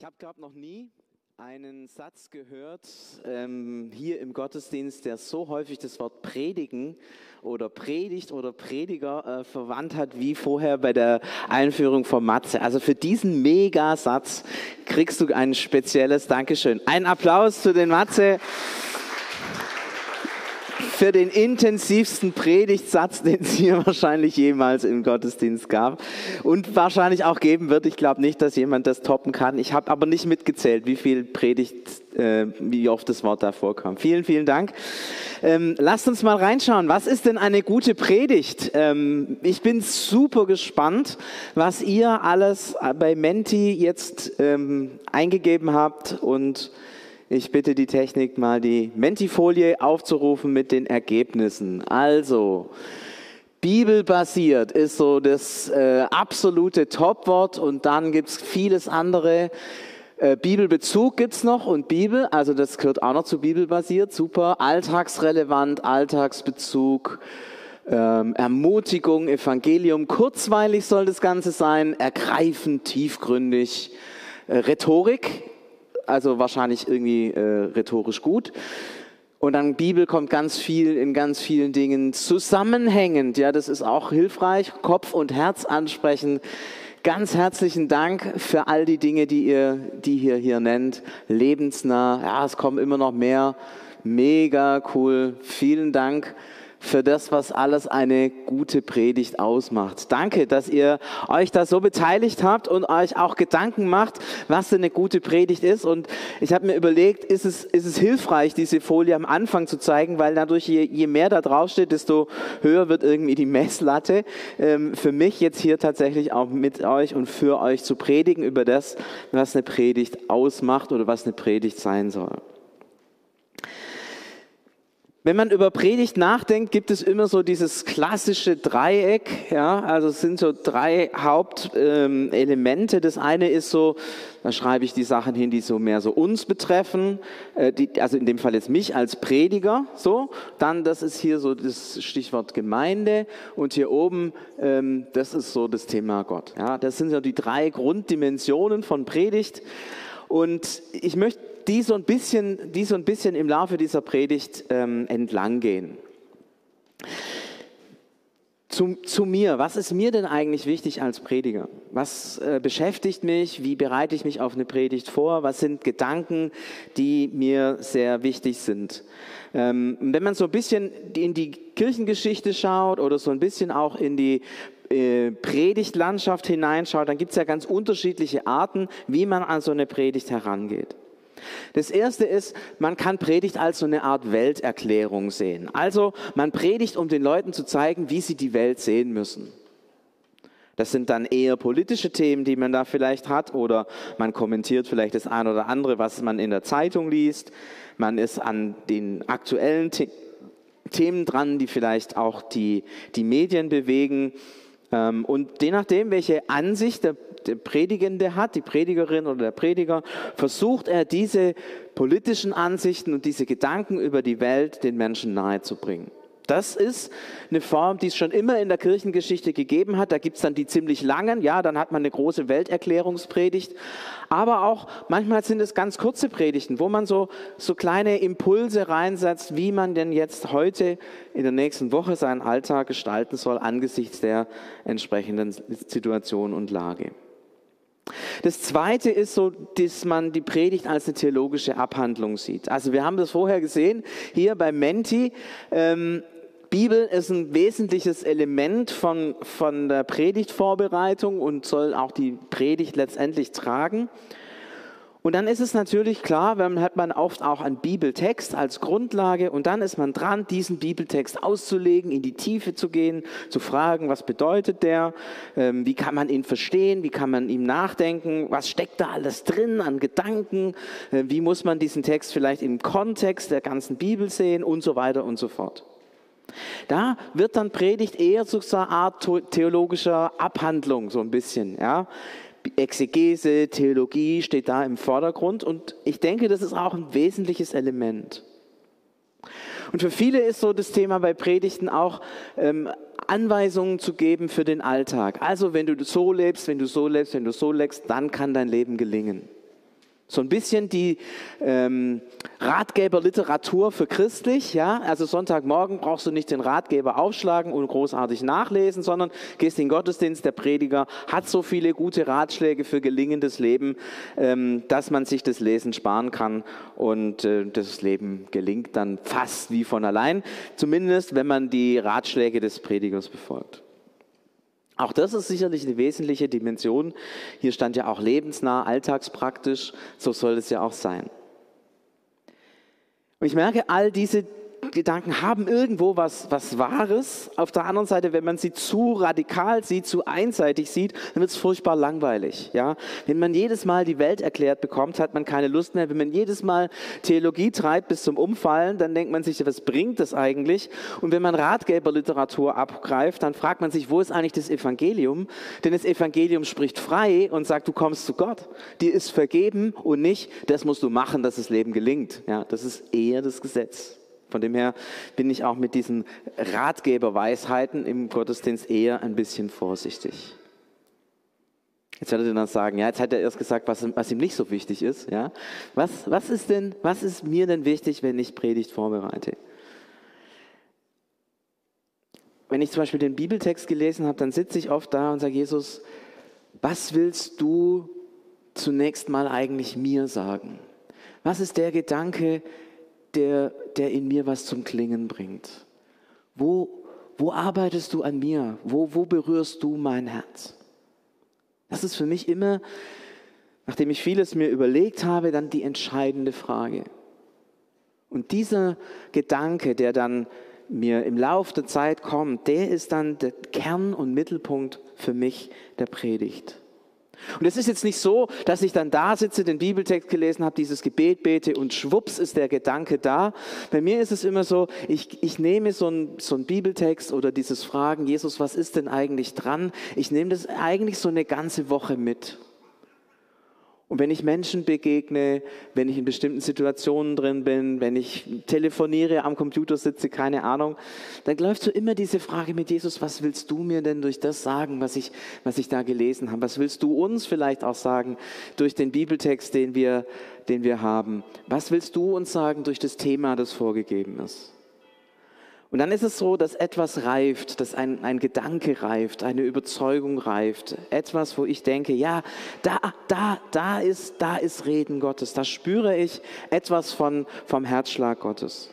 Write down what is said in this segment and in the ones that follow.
Ich habe, glaube noch nie einen Satz gehört ähm, hier im Gottesdienst, der so häufig das Wort predigen oder predigt oder Prediger äh, verwandt hat, wie vorher bei der Einführung von Matze. Also für diesen Megasatz kriegst du ein spezielles Dankeschön. Ein Applaus zu den Matze für den intensivsten Predigtsatz, den es hier wahrscheinlich jemals im Gottesdienst gab und wahrscheinlich auch geben wird. Ich glaube nicht, dass jemand das toppen kann. Ich habe aber nicht mitgezählt, wie viel Predigt, äh, wie oft das Wort da vorkam. Vielen, vielen Dank. Ähm, lasst uns mal reinschauen. Was ist denn eine gute Predigt? Ähm, ich bin super gespannt, was ihr alles bei Menti jetzt ähm, eingegeben habt und ich bitte die Technik mal die Mentifolie aufzurufen mit den Ergebnissen. Also, Bibelbasiert ist so das äh, absolute Topwort und dann gibt es vieles andere. Äh, Bibelbezug gibt es noch und Bibel, also das gehört auch noch zu Bibelbasiert, super. Alltagsrelevant, Alltagsbezug, ähm, Ermutigung, Evangelium, kurzweilig soll das Ganze sein, ergreifend, tiefgründig. Äh, Rhetorik also wahrscheinlich irgendwie äh, rhetorisch gut. Und dann Bibel kommt ganz viel in ganz vielen Dingen zusammenhängend. Ja, das ist auch hilfreich. Kopf und Herz ansprechen. Ganz herzlichen Dank für all die Dinge, die ihr, die ihr hier nennt. Lebensnah. Ja, es kommen immer noch mehr. Mega cool. Vielen Dank für das, was alles eine gute Predigt ausmacht. Danke, dass ihr euch da so beteiligt habt und euch auch Gedanken macht, was denn eine gute Predigt ist. Und ich habe mir überlegt, ist es, ist es hilfreich, diese Folie am Anfang zu zeigen, weil dadurch, je, je mehr da draufsteht, desto höher wird irgendwie die Messlatte. Ähm, für mich jetzt hier tatsächlich auch mit euch und für euch zu predigen über das, was eine Predigt ausmacht oder was eine Predigt sein soll. Wenn man über Predigt nachdenkt, gibt es immer so dieses klassische Dreieck. Ja, also es sind so drei Hauptelemente. Ähm, das eine ist so, da schreibe ich die Sachen hin, die so mehr so uns betreffen. Äh, die, also in dem Fall jetzt mich als Prediger. So, dann das ist hier so das Stichwort Gemeinde und hier oben ähm, das ist so das Thema Gott. Ja, das sind so die drei Grunddimensionen von Predigt. Und ich möchte die so ein bisschen, die so ein bisschen im Laufe dieser Predigt ähm, entlang gehen. Zu, zu, mir, was ist mir denn eigentlich wichtig als Prediger? Was äh, beschäftigt mich? Wie bereite ich mich auf eine Predigt vor? Was sind Gedanken, die mir sehr wichtig sind? Ähm, wenn man so ein bisschen in die Kirchengeschichte schaut oder so ein bisschen auch in die äh, Predigtlandschaft hineinschaut, dann gibt es ja ganz unterschiedliche Arten, wie man an so eine Predigt herangeht. Das erste ist, man kann Predigt als so eine Art Welterklärung sehen. Also man predigt, um den Leuten zu zeigen, wie sie die Welt sehen müssen. Das sind dann eher politische Themen, die man da vielleicht hat, oder man kommentiert vielleicht das eine oder andere, was man in der Zeitung liest. Man ist an den aktuellen The Themen dran, die vielleicht auch die, die Medien bewegen. Ähm, und je nachdem, welche Ansicht der der Predigende hat, die Predigerin oder der Prediger, versucht er diese politischen Ansichten und diese Gedanken über die Welt den Menschen nahezubringen. Das ist eine Form, die es schon immer in der Kirchengeschichte gegeben hat. Da gibt es dann die ziemlich langen, ja, dann hat man eine große Welterklärungspredigt. Aber auch manchmal sind es ganz kurze Predigten, wo man so, so kleine Impulse reinsetzt, wie man denn jetzt heute in der nächsten Woche seinen Alltag gestalten soll angesichts der entsprechenden Situation und Lage. Das zweite ist so, dass man die Predigt als eine theologische Abhandlung sieht. Also wir haben das vorher gesehen, hier bei Menti. Ähm, Bibel ist ein wesentliches Element von, von der Predigtvorbereitung und soll auch die Predigt letztendlich tragen. Und dann ist es natürlich klar, dann hat man oft auch einen Bibeltext als Grundlage und dann ist man dran, diesen Bibeltext auszulegen, in die Tiefe zu gehen, zu fragen, was bedeutet der, ähm, wie kann man ihn verstehen, wie kann man ihm nachdenken, was steckt da alles drin an Gedanken, äh, wie muss man diesen Text vielleicht im Kontext der ganzen Bibel sehen? Und so weiter und so fort. Da wird dann Predigt eher zu so einer Art theologischer Abhandlung, so ein bisschen, ja. Exegese, Theologie steht da im Vordergrund und ich denke, das ist auch ein wesentliches Element. Und für viele ist so das Thema bei Predigten auch ähm, Anweisungen zu geben für den Alltag. Also wenn du so lebst, wenn du so lebst, wenn du so lebst, dann kann dein Leben gelingen. So ein bisschen die ähm, Ratgeberliteratur für christlich, ja. Also Sonntagmorgen brauchst du nicht den Ratgeber aufschlagen und großartig nachlesen, sondern gehst in den Gottesdienst. Der Prediger hat so viele gute Ratschläge für gelingendes Leben, ähm, dass man sich das Lesen sparen kann und äh, das Leben gelingt dann fast wie von allein. Zumindest, wenn man die Ratschläge des Predigers befolgt. Auch das ist sicherlich eine wesentliche Dimension. Hier stand ja auch lebensnah, alltagspraktisch. So soll es ja auch sein. Und ich merke, all diese Gedanken haben irgendwo was, was Wahres. Auf der anderen Seite, wenn man sie zu radikal sieht, zu einseitig sieht, dann wird es furchtbar langweilig. Ja? Wenn man jedes Mal die Welt erklärt bekommt, hat man keine Lust mehr. Wenn man jedes Mal Theologie treibt bis zum Umfallen, dann denkt man sich, was bringt das eigentlich? Und wenn man Ratgeberliteratur abgreift, dann fragt man sich, wo ist eigentlich das Evangelium? Denn das Evangelium spricht frei und sagt, du kommst zu Gott. Dir ist vergeben und nicht, das musst du machen, dass das Leben gelingt. Ja, das ist eher das Gesetz. Von dem her bin ich auch mit diesen Ratgeberweisheiten im Gottesdienst eher ein bisschen vorsichtig. Jetzt werdet ihr dann sagen, ja, jetzt hat er erst gesagt, was, was ihm nicht so wichtig ist. Ja? Was, was ist denn, was ist mir denn wichtig, wenn ich Predigt vorbereite? Wenn ich zum Beispiel den Bibeltext gelesen habe, dann sitze ich oft da und sage, Jesus, was willst du zunächst mal eigentlich mir sagen? Was ist der Gedanke, der, der in mir was zum Klingen bringt? Wo, wo arbeitest du an mir? Wo, wo berührst du mein Herz? Das ist für mich immer, nachdem ich vieles mir überlegt habe, dann die entscheidende Frage. Und dieser Gedanke, der dann mir im Laufe der Zeit kommt, der ist dann der Kern und Mittelpunkt für mich der Predigt. Und es ist jetzt nicht so, dass ich dann da sitze, den Bibeltext gelesen habe, dieses Gebet bete und schwupps ist der Gedanke da. Bei mir ist es immer so, ich, ich nehme so einen so einen Bibeltext oder dieses Fragen, Jesus, was ist denn eigentlich dran? Ich nehme das eigentlich so eine ganze Woche mit. Und wenn ich Menschen begegne, wenn ich in bestimmten Situationen drin bin, wenn ich telefoniere, am Computer sitze, keine Ahnung, dann läuft so immer diese Frage mit Jesus, was willst du mir denn durch das sagen, was ich, was ich da gelesen habe? Was willst du uns vielleicht auch sagen durch den Bibeltext, den wir, den wir haben? Was willst du uns sagen durch das Thema, das vorgegeben ist? Und dann ist es so, dass etwas reift, dass ein, ein Gedanke reift, eine Überzeugung reift, etwas, wo ich denke, ja, da, da, da ist, da ist Reden Gottes, da spüre ich etwas von, vom Herzschlag Gottes.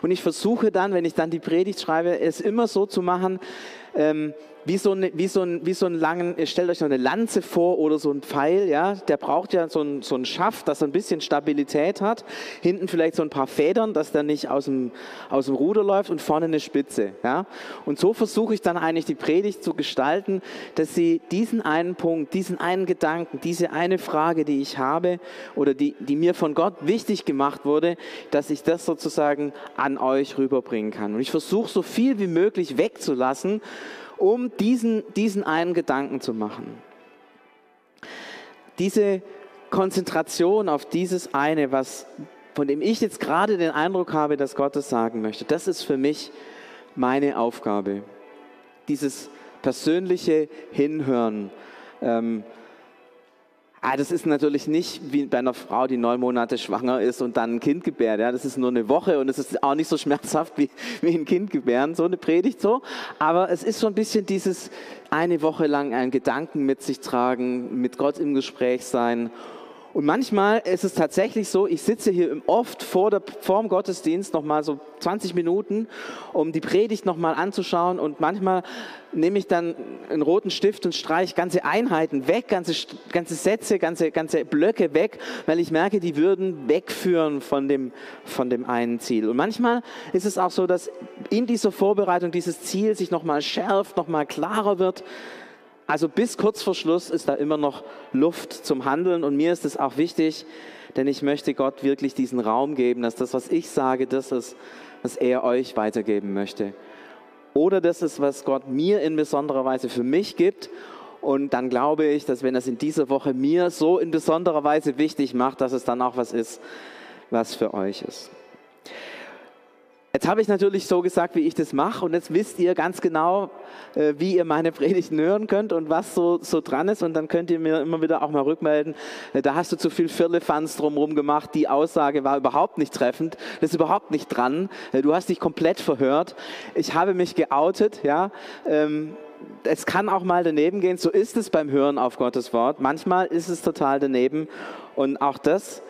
Und ich versuche dann, wenn ich dann die Predigt schreibe, es immer so zu machen, ähm, wie so, eine, wie, so ein, wie so einen langen, stellt euch so eine Lanze vor oder so ein Pfeil, ja, der braucht ja so ein, so ein Schaft, das ein bisschen Stabilität hat, hinten vielleicht so ein paar Federn, dass der nicht aus dem, aus dem Ruder läuft und vorne eine Spitze, ja. Und so versuche ich dann eigentlich die Predigt zu gestalten, dass sie diesen einen Punkt, diesen einen Gedanken, diese eine Frage, die ich habe oder die, die mir von Gott wichtig gemacht wurde, dass ich das sozusagen an euch rüberbringen kann. Und ich versuche so viel wie möglich wegzulassen um diesen, diesen einen Gedanken zu machen. Diese Konzentration auf dieses eine, was, von dem ich jetzt gerade den Eindruck habe, dass Gott es sagen möchte, das ist für mich meine Aufgabe. Dieses persönliche Hinhören. Ähm, Ah, das ist natürlich nicht wie bei einer Frau, die neun Monate schwanger ist und dann ein Kind gebärt. Ja, das ist nur eine Woche und es ist auch nicht so schmerzhaft wie, wie ein Kind gebären, so eine Predigt so. Aber es ist so ein bisschen dieses eine Woche lang einen Gedanken mit sich tragen, mit Gott im Gespräch sein und manchmal ist es tatsächlich so, ich sitze hier oft vor, der, vor Gottesdienst noch mal so 20 Minuten, um die Predigt noch mal anzuschauen. Und manchmal nehme ich dann einen roten Stift und streiche ganze Einheiten weg, ganze, ganze Sätze, ganze, ganze Blöcke weg, weil ich merke, die würden wegführen von dem, von dem einen Ziel. Und manchmal ist es auch so, dass in dieser Vorbereitung dieses Ziel sich noch mal schärft, noch mal klarer wird. Also bis kurz vor Schluss ist da immer noch Luft zum Handeln und mir ist es auch wichtig, denn ich möchte Gott wirklich diesen Raum geben, dass das, was ich sage, das ist, was er euch weitergeben möchte. Oder das ist, was Gott mir in besonderer Weise für mich gibt. Und dann glaube ich, dass wenn es in dieser Woche mir so in besonderer Weise wichtig macht, dass es dann auch was ist, was für euch ist. Jetzt habe ich natürlich so gesagt, wie ich das mache und jetzt wisst ihr ganz genau, äh, wie ihr meine Predigten hören könnt und was so, so dran ist. Und dann könnt ihr mir immer wieder auch mal rückmelden, äh, da hast du zu viel Firlefanz drumherum gemacht, die Aussage war überhaupt nicht treffend, das ist überhaupt nicht dran, äh, du hast dich komplett verhört, ich habe mich geoutet, ja, ähm, es kann auch mal daneben gehen, so ist es beim Hören auf Gottes Wort, manchmal ist es total daneben. Und auch das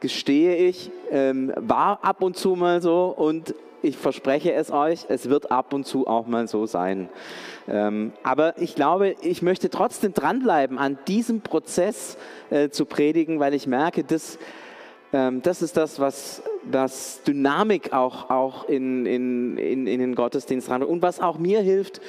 gestehe ich, ähm, war ab und zu mal so. Und ich verspreche es euch, es wird ab und zu auch mal so sein. Ähm, aber ich glaube, ich möchte trotzdem dranbleiben, an diesem Prozess äh, zu predigen, weil ich merke, dass ähm, das ist das, was, was Dynamik auch, auch in, in, in, in den Gottesdienst rein und was auch mir hilft,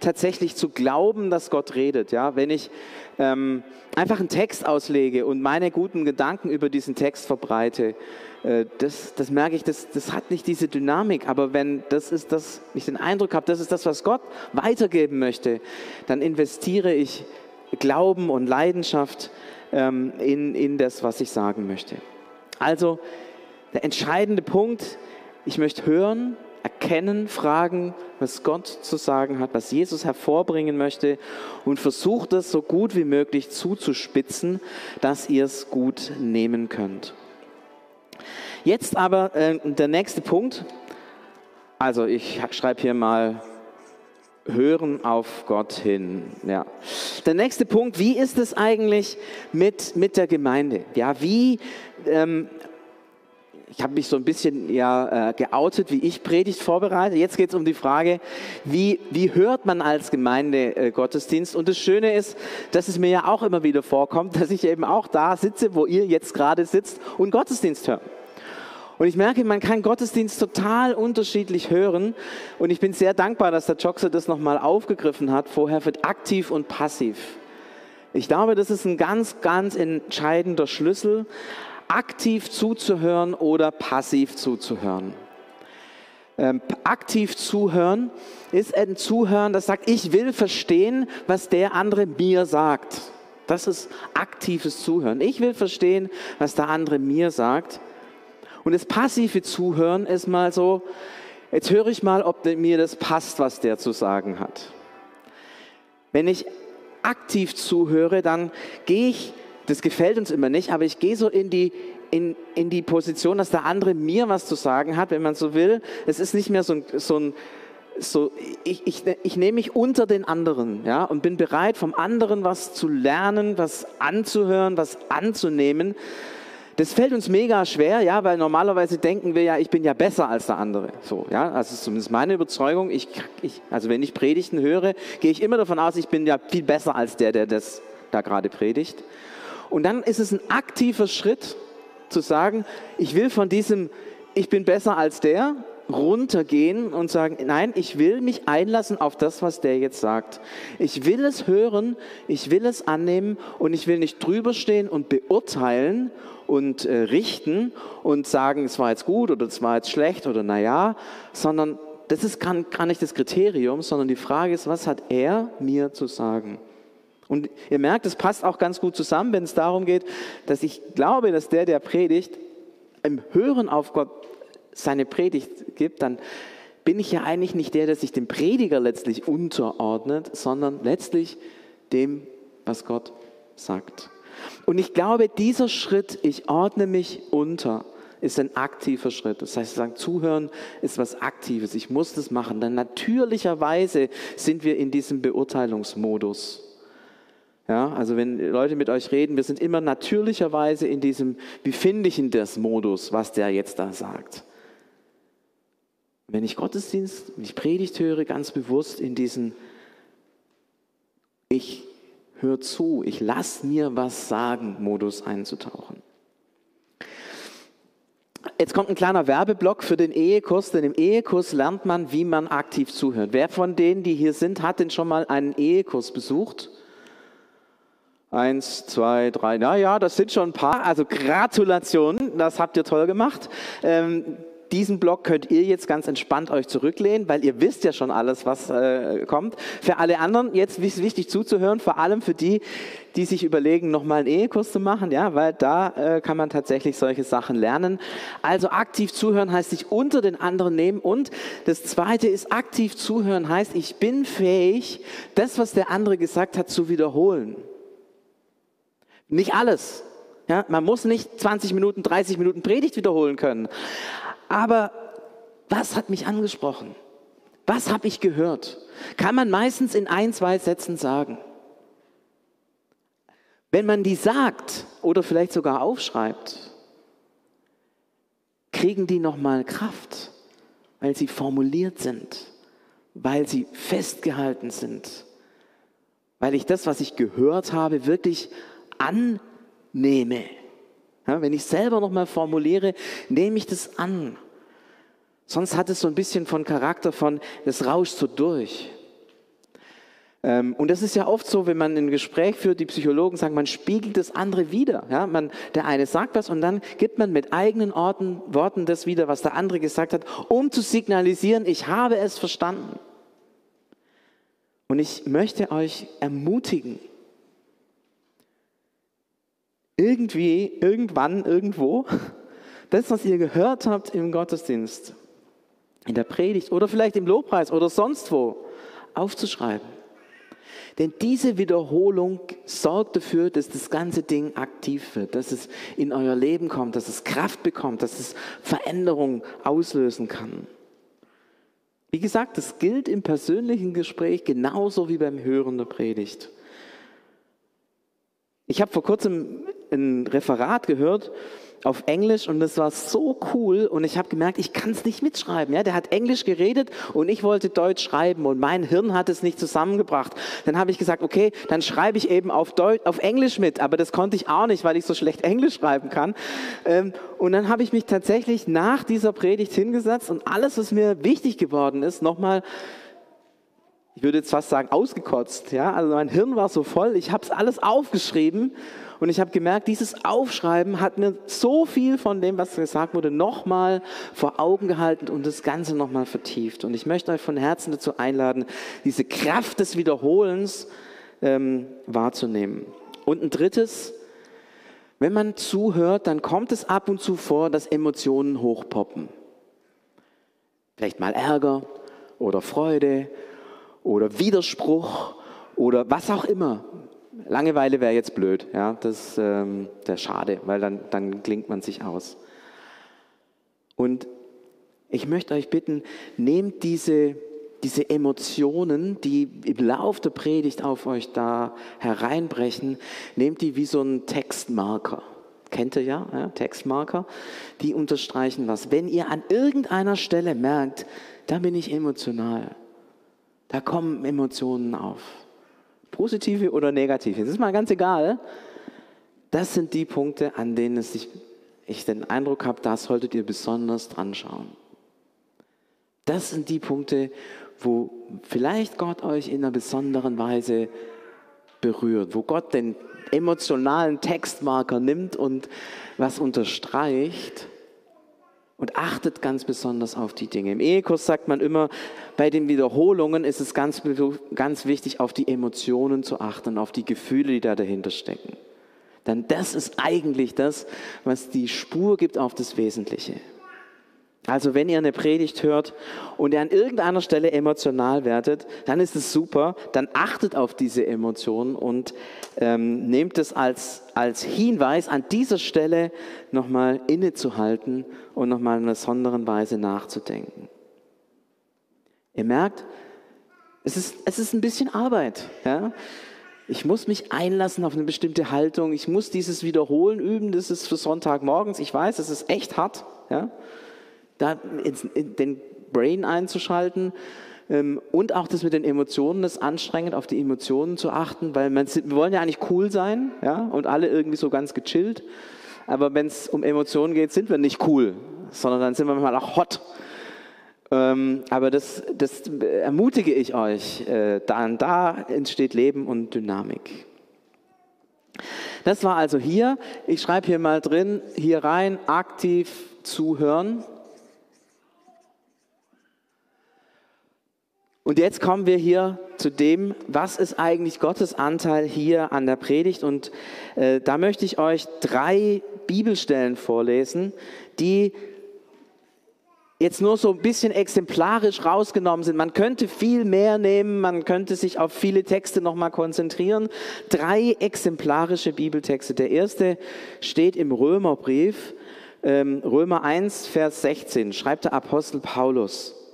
tatsächlich zu glauben, dass Gott redet. Ja? Wenn ich ähm, einfach einen Text auslege und meine guten Gedanken über diesen Text verbreite, äh, das, das merke ich, das, das hat nicht diese Dynamik. Aber wenn das ist das, ich den Eindruck habe, das ist das, was Gott weitergeben möchte, dann investiere ich Glauben und Leidenschaft ähm, in, in das, was ich sagen möchte. Also der entscheidende Punkt, ich möchte hören, erkennen, fragen, was Gott zu sagen hat, was Jesus hervorbringen möchte und versucht es so gut wie möglich zuzuspitzen, dass ihr es gut nehmen könnt. Jetzt aber äh, der nächste Punkt. Also ich schreibe hier mal hören auf Gott hin. Ja. Der nächste Punkt, wie ist es eigentlich mit, mit der Gemeinde? Ja, wie ähm, ich habe mich so ein bisschen ja, äh, geoutet, wie ich Predigt vorbereite. Jetzt geht es um die Frage, wie, wie hört man als Gemeinde äh, Gottesdienst? Und das Schöne ist, dass es mir ja auch immer wieder vorkommt, dass ich eben auch da sitze, wo ihr jetzt gerade sitzt und Gottesdienst höre. Und ich merke, man kann Gottesdienst total unterschiedlich hören. Und ich bin sehr dankbar, dass der Joxer das nochmal aufgegriffen hat, vorher für aktiv und passiv. Ich glaube, das ist ein ganz, ganz entscheidender Schlüssel aktiv zuzuhören oder passiv zuzuhören. Ähm, aktiv zuhören ist ein Zuhören, das sagt, ich will verstehen, was der andere mir sagt. Das ist aktives Zuhören. Ich will verstehen, was der andere mir sagt. Und das passive Zuhören ist mal so, jetzt höre ich mal, ob mir das passt, was der zu sagen hat. Wenn ich aktiv zuhöre, dann gehe ich das gefällt uns immer nicht, aber ich gehe so in die, in, in die Position, dass der andere mir was zu sagen hat, wenn man so will. Es ist nicht mehr so ein, so ein so, ich, ich, ich nehme mich unter den anderen ja, und bin bereit, vom anderen was zu lernen, was anzuhören, was anzunehmen. Das fällt uns mega schwer, ja, weil normalerweise denken wir ja, ich bin ja besser als der andere. So, ja, also ist zumindest meine Überzeugung. Ich, ich, also wenn ich Predigten höre, gehe ich immer davon aus, ich bin ja viel besser als der, der das da gerade predigt. Und dann ist es ein aktiver Schritt zu sagen, ich will von diesem, ich bin besser als der, runtergehen und sagen, nein, ich will mich einlassen auf das, was der jetzt sagt. Ich will es hören, ich will es annehmen und ich will nicht drüber stehen und beurteilen und äh, richten und sagen, es war jetzt gut oder es war jetzt schlecht oder naja, sondern das ist gar, gar nicht das Kriterium, sondern die Frage ist, was hat er mir zu sagen? Und ihr merkt, es passt auch ganz gut zusammen, wenn es darum geht, dass ich glaube, dass der, der predigt, im Hören auf Gott seine Predigt gibt, dann bin ich ja eigentlich nicht der, der sich dem Prediger letztlich unterordnet, sondern letztlich dem, was Gott sagt. Und ich glaube, dieser Schritt, ich ordne mich unter, ist ein aktiver Schritt. Das heißt, sagen, zuhören ist was Aktives. Ich muss das machen. Denn natürlicherweise sind wir in diesem Beurteilungsmodus. Ja, also wenn Leute mit euch reden, wir sind immer natürlicherweise in diesem, wie finde ich in das Modus, was der jetzt da sagt. Wenn ich Gottesdienst, wenn ich Predigt höre, ganz bewusst in diesen, ich höre zu, ich lasse mir was sagen, Modus einzutauchen. Jetzt kommt ein kleiner Werbeblock für den Ehekurs, denn im Ehekurs lernt man, wie man aktiv zuhört. Wer von denen, die hier sind, hat denn schon mal einen Ehekurs besucht? Eins, zwei, drei, na ja, das sind schon ein paar. Also Gratulation, das habt ihr toll gemacht. Ähm, diesen Block könnt ihr jetzt ganz entspannt euch zurücklehnen, weil ihr wisst ja schon alles, was äh, kommt. Für alle anderen jetzt ist wichtig zuzuhören, vor allem für die, die sich überlegen, nochmal einen Ehekurs zu machen, ja, weil da äh, kann man tatsächlich solche Sachen lernen. Also aktiv zuhören heißt sich unter den anderen nehmen und das zweite ist aktiv zuhören heißt, ich bin fähig, das, was der andere gesagt hat, zu wiederholen. Nicht alles. Ja, man muss nicht 20 Minuten, 30 Minuten Predigt wiederholen können. Aber was hat mich angesprochen? Was habe ich gehört? Kann man meistens in ein, zwei Sätzen sagen. Wenn man die sagt oder vielleicht sogar aufschreibt, kriegen die nochmal Kraft, weil sie formuliert sind, weil sie festgehalten sind, weil ich das, was ich gehört habe, wirklich annehme. Ja, wenn ich selber nochmal formuliere, nehme ich das an. Sonst hat es so ein bisschen von Charakter von, das rauscht so durch. Ähm, und das ist ja oft so, wenn man ein Gespräch führt, die Psychologen sagen, man spiegelt das andere wieder. Ja, man, der eine sagt was und dann gibt man mit eigenen Orten, Worten das wieder, was der andere gesagt hat, um zu signalisieren, ich habe es verstanden. Und ich möchte euch ermutigen, irgendwie, irgendwann, irgendwo, das, was ihr gehört habt im Gottesdienst, in der Predigt oder vielleicht im Lobpreis oder sonst wo, aufzuschreiben. Denn diese Wiederholung sorgt dafür, dass das ganze Ding aktiv wird, dass es in euer Leben kommt, dass es Kraft bekommt, dass es Veränderung auslösen kann. Wie gesagt, das gilt im persönlichen Gespräch genauso wie beim Hören der Predigt. Ich habe vor kurzem ein Referat gehört auf Englisch und das war so cool und ich habe gemerkt, ich kann es nicht mitschreiben. Ja, der hat Englisch geredet und ich wollte Deutsch schreiben und mein Hirn hat es nicht zusammengebracht. Dann habe ich gesagt, okay, dann schreibe ich eben auf, Deutsch, auf Englisch mit, aber das konnte ich auch nicht, weil ich so schlecht Englisch schreiben kann. Ähm, und dann habe ich mich tatsächlich nach dieser Predigt hingesetzt und alles, was mir wichtig geworden ist, nochmal ich würde jetzt fast sagen, ausgekotzt. Ja? Also mein Hirn war so voll, ich habe es alles aufgeschrieben und ich habe gemerkt, dieses Aufschreiben hat mir so viel von dem, was gesagt wurde, nochmal vor Augen gehalten und das Ganze nochmal vertieft. Und ich möchte euch von Herzen dazu einladen, diese Kraft des Wiederholens ähm, wahrzunehmen. Und ein drittes, wenn man zuhört, dann kommt es ab und zu vor, dass Emotionen hochpoppen. Vielleicht mal Ärger oder Freude oder Widerspruch oder was auch immer. Langeweile wäre jetzt blöd, ja, das ähm, wäre schade, weil dann, dann klingt man sich aus. Und ich möchte euch bitten, nehmt diese, diese Emotionen, die im Lauf der Predigt auf euch da hereinbrechen, nehmt die wie so einen Textmarker. Kennt ihr ja, ja, Textmarker? Die unterstreichen was. Wenn ihr an irgendeiner Stelle merkt, da bin ich emotional, da kommen Emotionen auf. Positive oder negative. Das ist mal ganz egal. Das sind die Punkte, an denen es sich, ich den Eindruck habe, da solltet ihr besonders dran schauen. Das sind die Punkte, wo vielleicht Gott euch in einer besonderen Weise berührt, wo Gott den emotionalen Textmarker nimmt und was unterstreicht und achtet ganz besonders auf die Dinge. Im Ehekurs sagt man immer, bei den Wiederholungen ist es ganz, ganz wichtig, auf die Emotionen zu achten, auf die Gefühle, die da dahinter stecken. Denn das ist eigentlich das, was die Spur gibt auf das Wesentliche. Also wenn ihr eine Predigt hört und ihr an irgendeiner Stelle emotional werdet, dann ist es super, dann achtet auf diese Emotionen und ähm, nehmt es als, als Hinweis, an dieser Stelle nochmal innezuhalten und nochmal in einer besonderen Weise nachzudenken. Ihr merkt, es ist, es ist ein bisschen Arbeit. Ja? Ich muss mich einlassen auf eine bestimmte Haltung. Ich muss dieses Wiederholen üben. Das ist für Sonntagmorgens. Ich weiß, es ist echt hart. Ja? Da den Brain einzuschalten. Ähm, und auch das mit den Emotionen ist anstrengend, auf die Emotionen zu achten, weil man, wir wollen ja eigentlich cool sein ja, und alle irgendwie so ganz gechillt. Aber wenn es um Emotionen geht, sind wir nicht cool, sondern dann sind wir manchmal auch hot. Ähm, aber das, das ermutige ich euch. Äh, da, da entsteht Leben und Dynamik. Das war also hier. Ich schreibe hier mal drin, hier rein, aktiv zuhören. Und jetzt kommen wir hier zu dem, was ist eigentlich Gottes Anteil hier an der Predigt. Und äh, da möchte ich euch drei Bibelstellen vorlesen, die jetzt nur so ein bisschen exemplarisch rausgenommen sind. Man könnte viel mehr nehmen, man könnte sich auf viele Texte nochmal konzentrieren. Drei exemplarische Bibeltexte. Der erste steht im Römerbrief, ähm, Römer 1, Vers 16, schreibt der Apostel Paulus.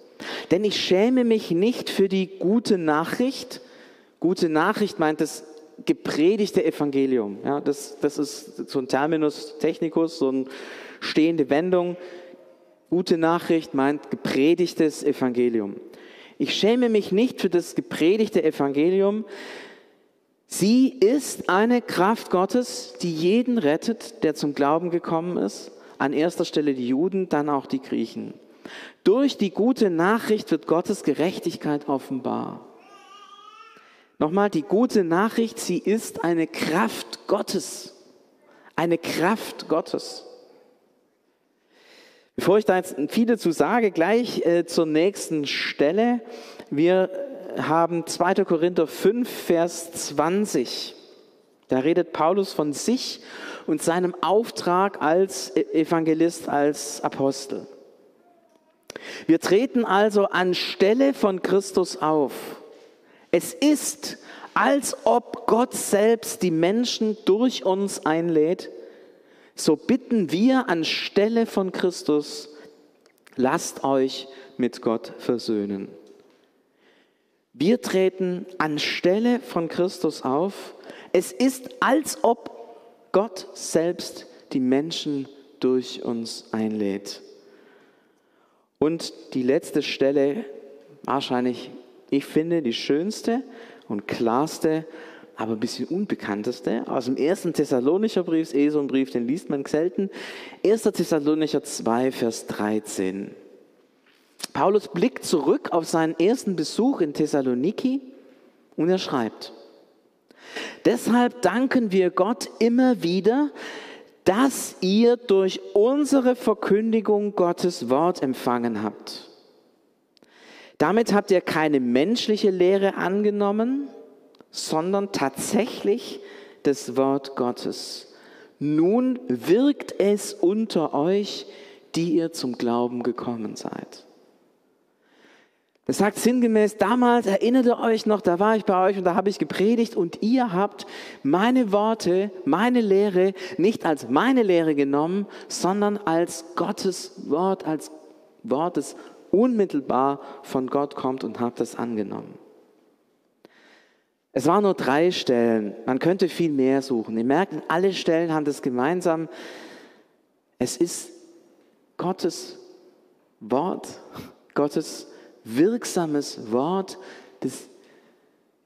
Denn ich schäme mich nicht für die gute Nachricht. Gute Nachricht meint das gepredigte Evangelium. Ja, das, das ist so ein Terminus technicus, so eine stehende Wendung. Gute Nachricht meint gepredigtes Evangelium. Ich schäme mich nicht für das gepredigte Evangelium. Sie ist eine Kraft Gottes, die jeden rettet, der zum Glauben gekommen ist. An erster Stelle die Juden, dann auch die Griechen. Durch die gute Nachricht wird Gottes Gerechtigkeit offenbar. Nochmal, die gute Nachricht, sie ist eine Kraft Gottes. Eine Kraft Gottes. Bevor ich da jetzt viel dazu sage, gleich äh, zur nächsten Stelle. Wir haben 2. Korinther 5, Vers 20. Da redet Paulus von sich und seinem Auftrag als e-, Evangelist, als Apostel. Wir treten also anstelle von Christus auf. Es ist, als ob Gott selbst die Menschen durch uns einlädt, so bitten wir anstelle von Christus, lasst euch mit Gott versöhnen. Wir treten anstelle von Christus auf. Es ist, als ob Gott selbst die Menschen durch uns einlädt. Und die letzte Stelle, wahrscheinlich, ich finde, die schönste und klarste, aber ein bisschen unbekannteste, aus dem ersten Thessalonicher Brief, eh so ein Brief, den liest man selten. 1. Thessalonicher 2, Vers 13. Paulus blickt zurück auf seinen ersten Besuch in Thessaloniki und er schreibt, Deshalb danken wir Gott immer wieder, dass ihr durch unsere Verkündigung Gottes Wort empfangen habt. Damit habt ihr keine menschliche Lehre angenommen, sondern tatsächlich das Wort Gottes. Nun wirkt es unter euch, die ihr zum Glauben gekommen seid. Es sagt sinngemäß, damals erinnert ihr euch noch, da war ich bei euch und da habe ich gepredigt und ihr habt meine Worte, meine Lehre nicht als meine Lehre genommen, sondern als Gottes Wort, als Wort, das unmittelbar von Gott kommt und habt es angenommen. Es waren nur drei Stellen, man könnte viel mehr suchen. Ihr merkt, alle Stellen haben das gemeinsam. Es ist Gottes Wort, Gottes Wort wirksames Wort, das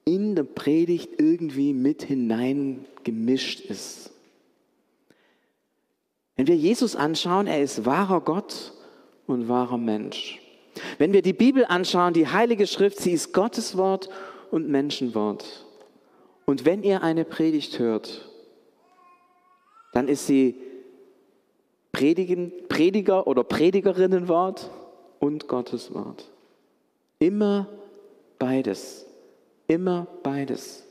in der Predigt irgendwie mit hineingemischt ist. Wenn wir Jesus anschauen, er ist wahrer Gott und wahrer Mensch. Wenn wir die Bibel anschauen, die Heilige Schrift, sie ist Gottes Wort und Menschenwort. Und wenn ihr eine Predigt hört, dann ist sie Predigen, Prediger oder Predigerinnenwort und Gottes Wort. Immer beides. Immer beides.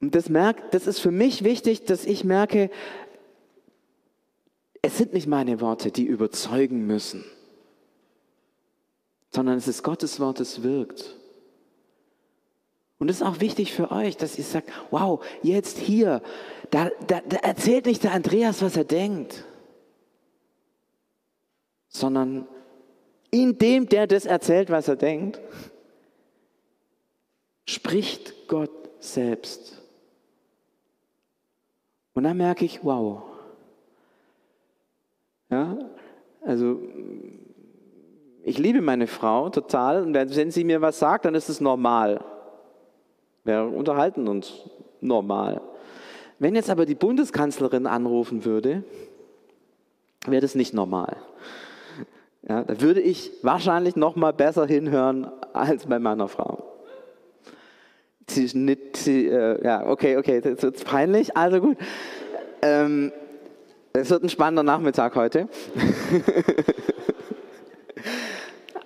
Und das, merkt, das ist für mich wichtig, dass ich merke, es sind nicht meine Worte, die überzeugen müssen, sondern es ist Gottes Wort, das wirkt. Und es ist auch wichtig für euch, dass ihr sagt, wow, jetzt hier, da, da, da erzählt nicht der Andreas, was er denkt, sondern in dem, der das erzählt, was er denkt, spricht Gott selbst. Und dann merke ich, wow. Ja, also ich liebe meine Frau total und wenn sie mir was sagt, dann ist es normal. Wir unterhalten uns normal. Wenn jetzt aber die Bundeskanzlerin anrufen würde, wäre das nicht normal. Ja, da würde ich wahrscheinlich noch mal besser hinhören als bei meiner Frau. Sie, nicht, sie, äh, ja, okay, okay, das wird peinlich. Also gut. Ähm, es wird ein spannender Nachmittag heute.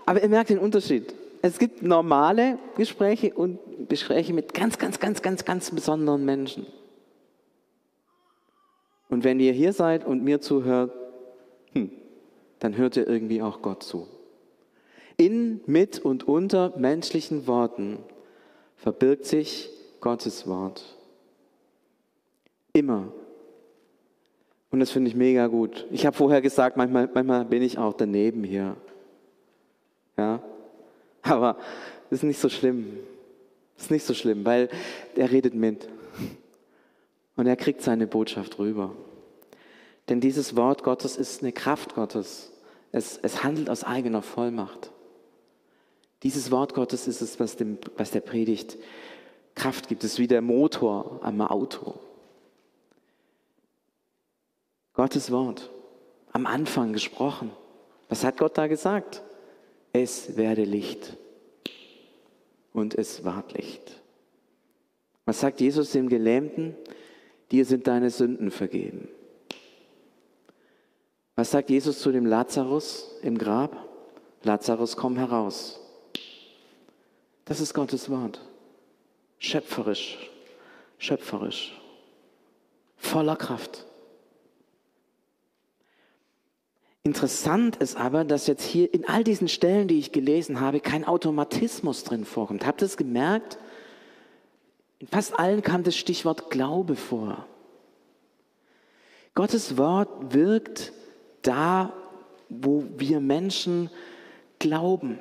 Aber ihr merkt den Unterschied. es gibt normale Gespräche und Gespräche mit ganz, ganz, ganz, ganz, ganz besonderen Menschen. Und wenn ihr hier seid und mir zuhört, dann hört ihr irgendwie auch Gott zu. In, mit und unter menschlichen Worten verbirgt sich Gottes Wort. Immer. Und das finde ich mega gut. Ich habe vorher gesagt, manchmal, manchmal bin ich auch daneben hier. Ja, aber das ist nicht so schlimm. Das ist nicht so schlimm, weil er redet mit. Und er kriegt seine Botschaft rüber. Denn dieses Wort Gottes ist eine Kraft Gottes. Es, es handelt aus eigener Vollmacht. Dieses Wort Gottes ist es, was, dem, was der Predigt Kraft gibt. Es ist wie der Motor am Auto. Gottes Wort, am Anfang gesprochen. Was hat Gott da gesagt? Es werde Licht. Und es ward Licht. Was sagt Jesus dem Gelähmten? Dir sind deine Sünden vergeben. Was sagt Jesus zu dem Lazarus im Grab? Lazarus, komm heraus. Das ist Gottes Wort. Schöpferisch, schöpferisch, voller Kraft. Interessant ist aber, dass jetzt hier in all diesen Stellen, die ich gelesen habe, kein Automatismus drin vorkommt. Habt ihr es gemerkt? In fast allen kam das Stichwort Glaube vor. Gottes Wort wirkt da, wo wir Menschen glauben.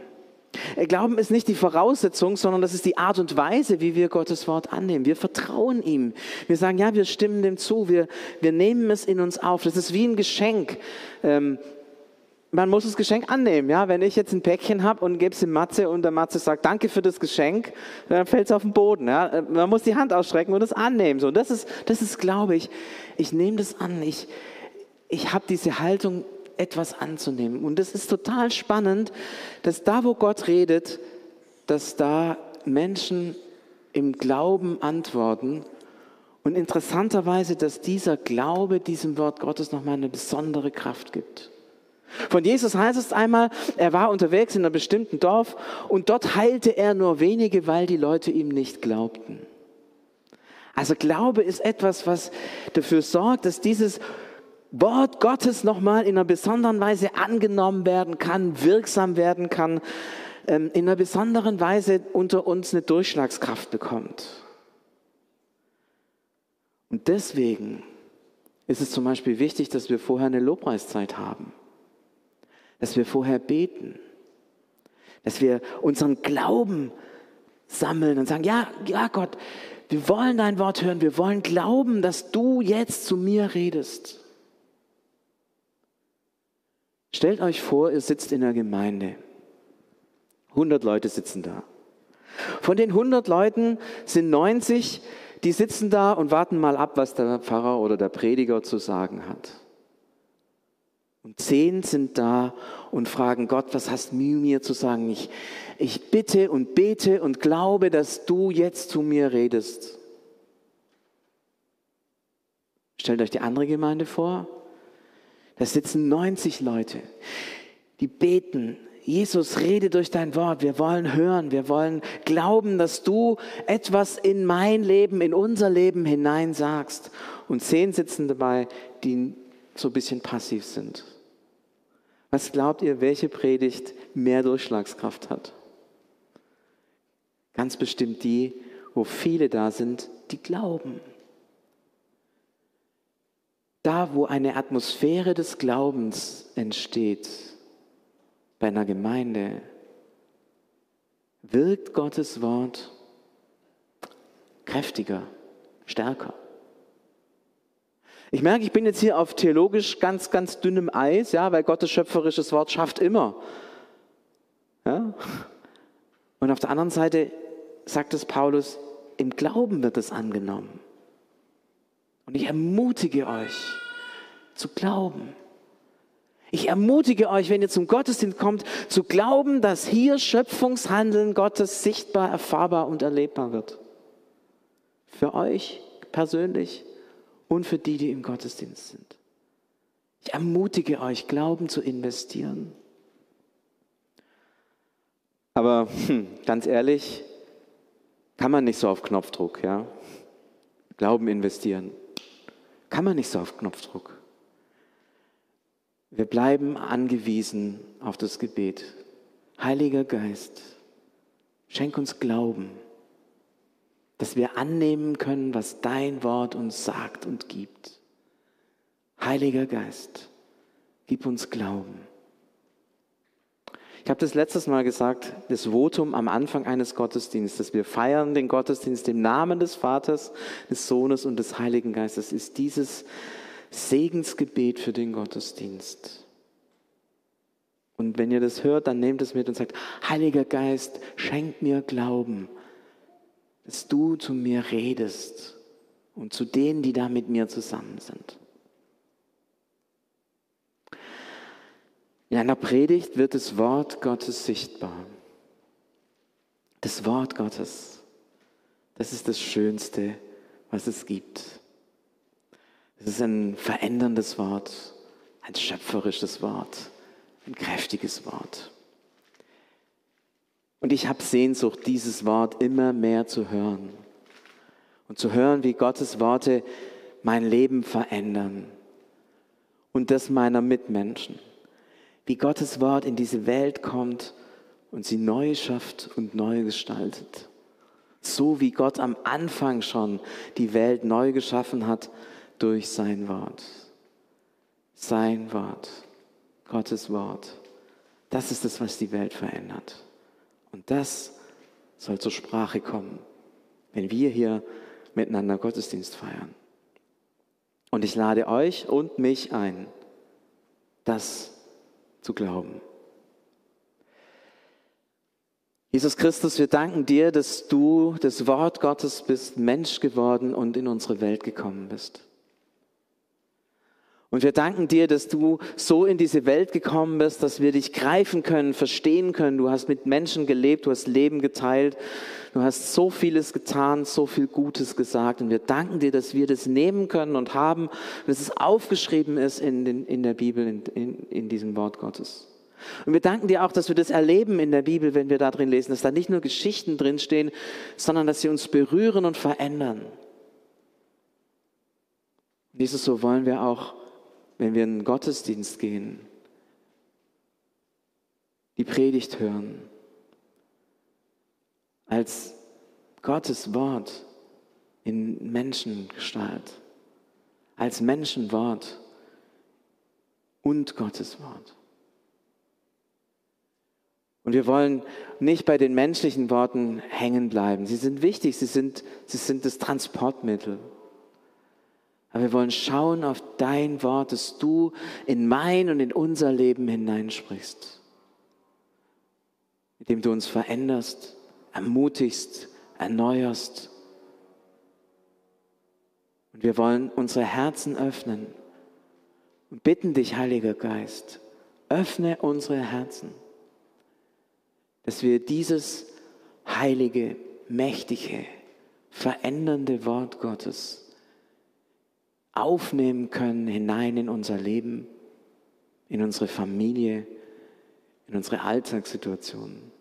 Äh, Glauben ist nicht die Voraussetzung, sondern das ist die Art und Weise, wie wir Gottes Wort annehmen. Wir vertrauen ihm. Wir sagen, ja, wir stimmen dem zu. Wir, wir nehmen es in uns auf. Das ist wie ein Geschenk. Ähm, man muss das Geschenk annehmen. Ja? Wenn ich jetzt ein Päckchen habe und gebe es dem Matze und der Matze sagt, danke für das Geschenk, dann fällt es auf den Boden. Ja? Man muss die Hand ausstrecken und es annehmen. So, das ist, das ist glaube ich, ich nehme das an. Ich, ich habe diese Haltung, etwas anzunehmen. Und es ist total spannend, dass da, wo Gott redet, dass da Menschen im Glauben antworten. Und interessanterweise, dass dieser Glaube diesem Wort Gottes nochmal eine besondere Kraft gibt. Von Jesus heißt es einmal, er war unterwegs in einem bestimmten Dorf und dort heilte er nur wenige, weil die Leute ihm nicht glaubten. Also Glaube ist etwas, was dafür sorgt, dass dieses Wort Gottes nochmal in einer besonderen Weise angenommen werden kann, wirksam werden kann, ähm, in einer besonderen Weise unter uns eine Durchschlagskraft bekommt. Und deswegen ist es zum Beispiel wichtig, dass wir vorher eine Lobpreiszeit haben dass wir vorher beten, dass wir unseren Glauben sammeln und sagen, ja, ja Gott, wir wollen dein Wort hören, wir wollen glauben, dass du jetzt zu mir redest. Stellt euch vor, ihr sitzt in der Gemeinde. 100 Leute sitzen da. Von den 100 Leuten sind 90, die sitzen da und warten mal ab, was der Pfarrer oder der Prediger zu sagen hat. Und zehn sind da und fragen Gott, was hast du mir zu sagen? Ich, ich bitte und bete und glaube, dass du jetzt zu mir redest. Stellt euch die andere Gemeinde vor. Da sitzen 90 Leute, die beten. Jesus, rede durch dein Wort. Wir wollen hören. Wir wollen glauben, dass du etwas in mein Leben, in unser Leben hinein sagst. Und zehn sitzen dabei, die so ein bisschen passiv sind. Was glaubt ihr, welche Predigt mehr Durchschlagskraft hat? Ganz bestimmt die, wo viele da sind, die glauben. Da, wo eine Atmosphäre des Glaubens entsteht, bei einer Gemeinde, wirkt Gottes Wort kräftiger, stärker. Ich merke, ich bin jetzt hier auf theologisch ganz, ganz dünnem Eis, ja, weil Gottes schöpferisches Wort schafft immer. Ja? Und auf der anderen Seite sagt es Paulus, im Glauben wird es angenommen. Und ich ermutige euch zu glauben. Ich ermutige euch, wenn ihr zum Gottesdienst kommt, zu glauben, dass hier Schöpfungshandeln Gottes sichtbar, erfahrbar und erlebbar wird. Für euch persönlich und für die, die im Gottesdienst sind. Ich ermutige euch, Glauben zu investieren. Aber hm, ganz ehrlich, kann man nicht so auf Knopfdruck, ja? Glauben investieren. Kann man nicht so auf Knopfdruck. Wir bleiben angewiesen auf das Gebet. Heiliger Geist, schenk uns Glauben, dass wir annehmen können, was dein Wort uns sagt und gibt. Heiliger Geist, gib uns Glauben. Ich habe das letztes Mal gesagt, das Votum am Anfang eines Gottesdienstes. Wir feiern den Gottesdienst im Namen des Vaters, des Sohnes und des Heiligen Geistes. Ist dieses Segensgebet für den Gottesdienst. Und wenn ihr das hört, dann nehmt es mit und sagt, Heiliger Geist, schenk mir Glauben, dass du zu mir redest und zu denen, die da mit mir zusammen sind. In einer Predigt wird das Wort Gottes sichtbar. Das Wort Gottes, das ist das Schönste, was es gibt. Es ist ein veränderndes Wort, ein schöpferisches Wort, ein kräftiges Wort. Und ich habe Sehnsucht, dieses Wort immer mehr zu hören und zu hören, wie Gottes Worte mein Leben verändern und das meiner Mitmenschen wie Gottes Wort in diese Welt kommt und sie neu schafft und neu gestaltet. So wie Gott am Anfang schon die Welt neu geschaffen hat durch sein Wort. Sein Wort, Gottes Wort. Das ist es, was die Welt verändert. Und das soll zur Sprache kommen, wenn wir hier miteinander Gottesdienst feiern. Und ich lade euch und mich ein, das zu glauben. Jesus Christus, wir danken dir, dass du das Wort Gottes bist, Mensch geworden und in unsere Welt gekommen bist. Und wir danken dir, dass du so in diese Welt gekommen bist, dass wir dich greifen können, verstehen können. Du hast mit Menschen gelebt, du hast Leben geteilt, du hast so vieles getan, so viel Gutes gesagt. Und wir danken dir, dass wir das nehmen können und haben, dass es aufgeschrieben ist in, den, in der Bibel, in, in, in diesem Wort Gottes. Und wir danken dir auch, dass wir das erleben in der Bibel, wenn wir da drin lesen, dass da nicht nur Geschichten drinstehen, sondern dass sie uns berühren und verändern. Jesus, so wollen wir auch wenn wir in den Gottesdienst gehen, die Predigt hören, als Gottes Wort in Menschengestalt, als Menschenwort und Gottes Wort. Und wir wollen nicht bei den menschlichen Worten hängen bleiben. Sie sind wichtig, sie sind, sie sind das Transportmittel. Aber wir wollen schauen auf dein Wort, dass du in mein und in unser Leben hineinsprichst, mit dem du uns veränderst, ermutigst, erneuerst. Und wir wollen unsere Herzen öffnen und bitten dich, Heiliger Geist, öffne unsere Herzen, dass wir dieses heilige, mächtige, verändernde Wort Gottes aufnehmen können hinein in unser Leben, in unsere Familie, in unsere Alltagssituationen.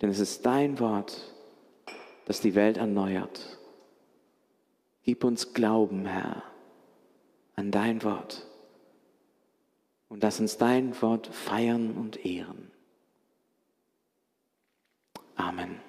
Denn es ist dein Wort, das die Welt erneuert. Gib uns Glauben, Herr, an dein Wort. Und lass uns dein Wort feiern und ehren. Amen.